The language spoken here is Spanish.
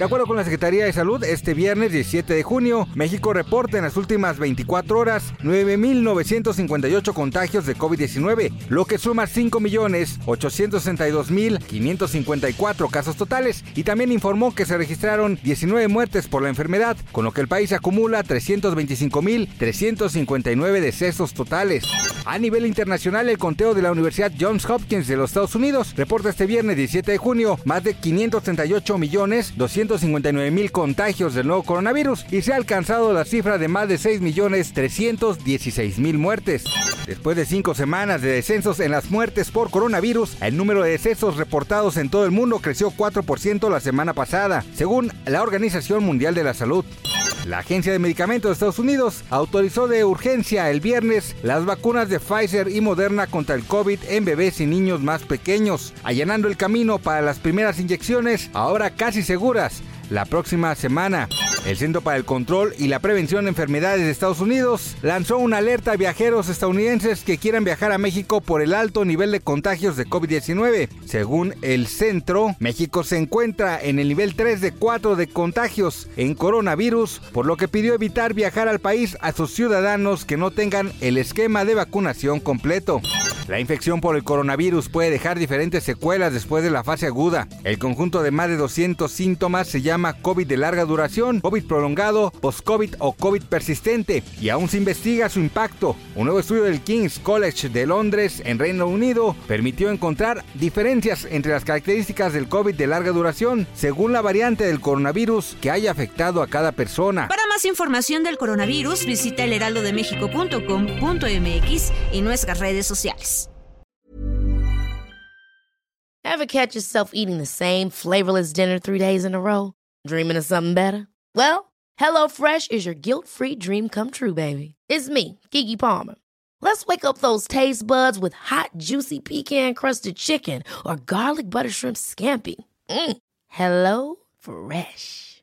De acuerdo con la Secretaría de Salud, este viernes 17 de junio, México reporta en las últimas 24 horas 9.958 contagios de COVID-19, lo que suma 5.862.554 casos totales y también informó que se registraron 19 muertes por la enfermedad, con lo que el país acumula 325.359 decesos totales. A nivel internacional, el conteo de la Universidad Johns Hopkins de los Estados Unidos reporta este viernes 17 de junio más de 538 millones 259 mil contagios del nuevo coronavirus y se ha alcanzado la cifra de más de 6 millones 316 mil muertes. Después de cinco semanas de descensos en las muertes por coronavirus, el número de decesos reportados en todo el mundo creció 4% la semana pasada, según la Organización Mundial de la Salud. La Agencia de Medicamentos de Estados Unidos autorizó de urgencia el viernes las vacunas de Pfizer y Moderna contra el COVID en bebés y niños más pequeños, allanando el camino para las primeras inyecciones, ahora casi seguras, la próxima semana. El Centro para el Control y la Prevención de Enfermedades de Estados Unidos lanzó una alerta a viajeros estadounidenses que quieran viajar a México por el alto nivel de contagios de COVID-19. Según el centro, México se encuentra en el nivel 3 de 4 de contagios en coronavirus, por lo que pidió evitar viajar al país a sus ciudadanos que no tengan el esquema de vacunación completo. La infección por el coronavirus puede dejar diferentes secuelas después de la fase aguda. El conjunto de más de 200 síntomas se llama COVID de larga duración, COVID prolongado, post-COVID o COVID persistente y aún se investiga su impacto. Un nuevo estudio del King's College de Londres en Reino Unido permitió encontrar diferencias entre las características del COVID de larga duración según la variante del coronavirus que haya afectado a cada persona. Más información del coronavirus, visita elheraldodemexico.com.mx y nuestras redes sociales. Ever catch yourself eating the same flavorless dinner three days in a row? Dreaming of something better? Well, HelloFresh is your guilt-free dream come true, baby. It's me, Kiki Palmer. Let's wake up those taste buds with hot, juicy pecan-crusted chicken or garlic butter shrimp scampi. Mm. Hello Fresh.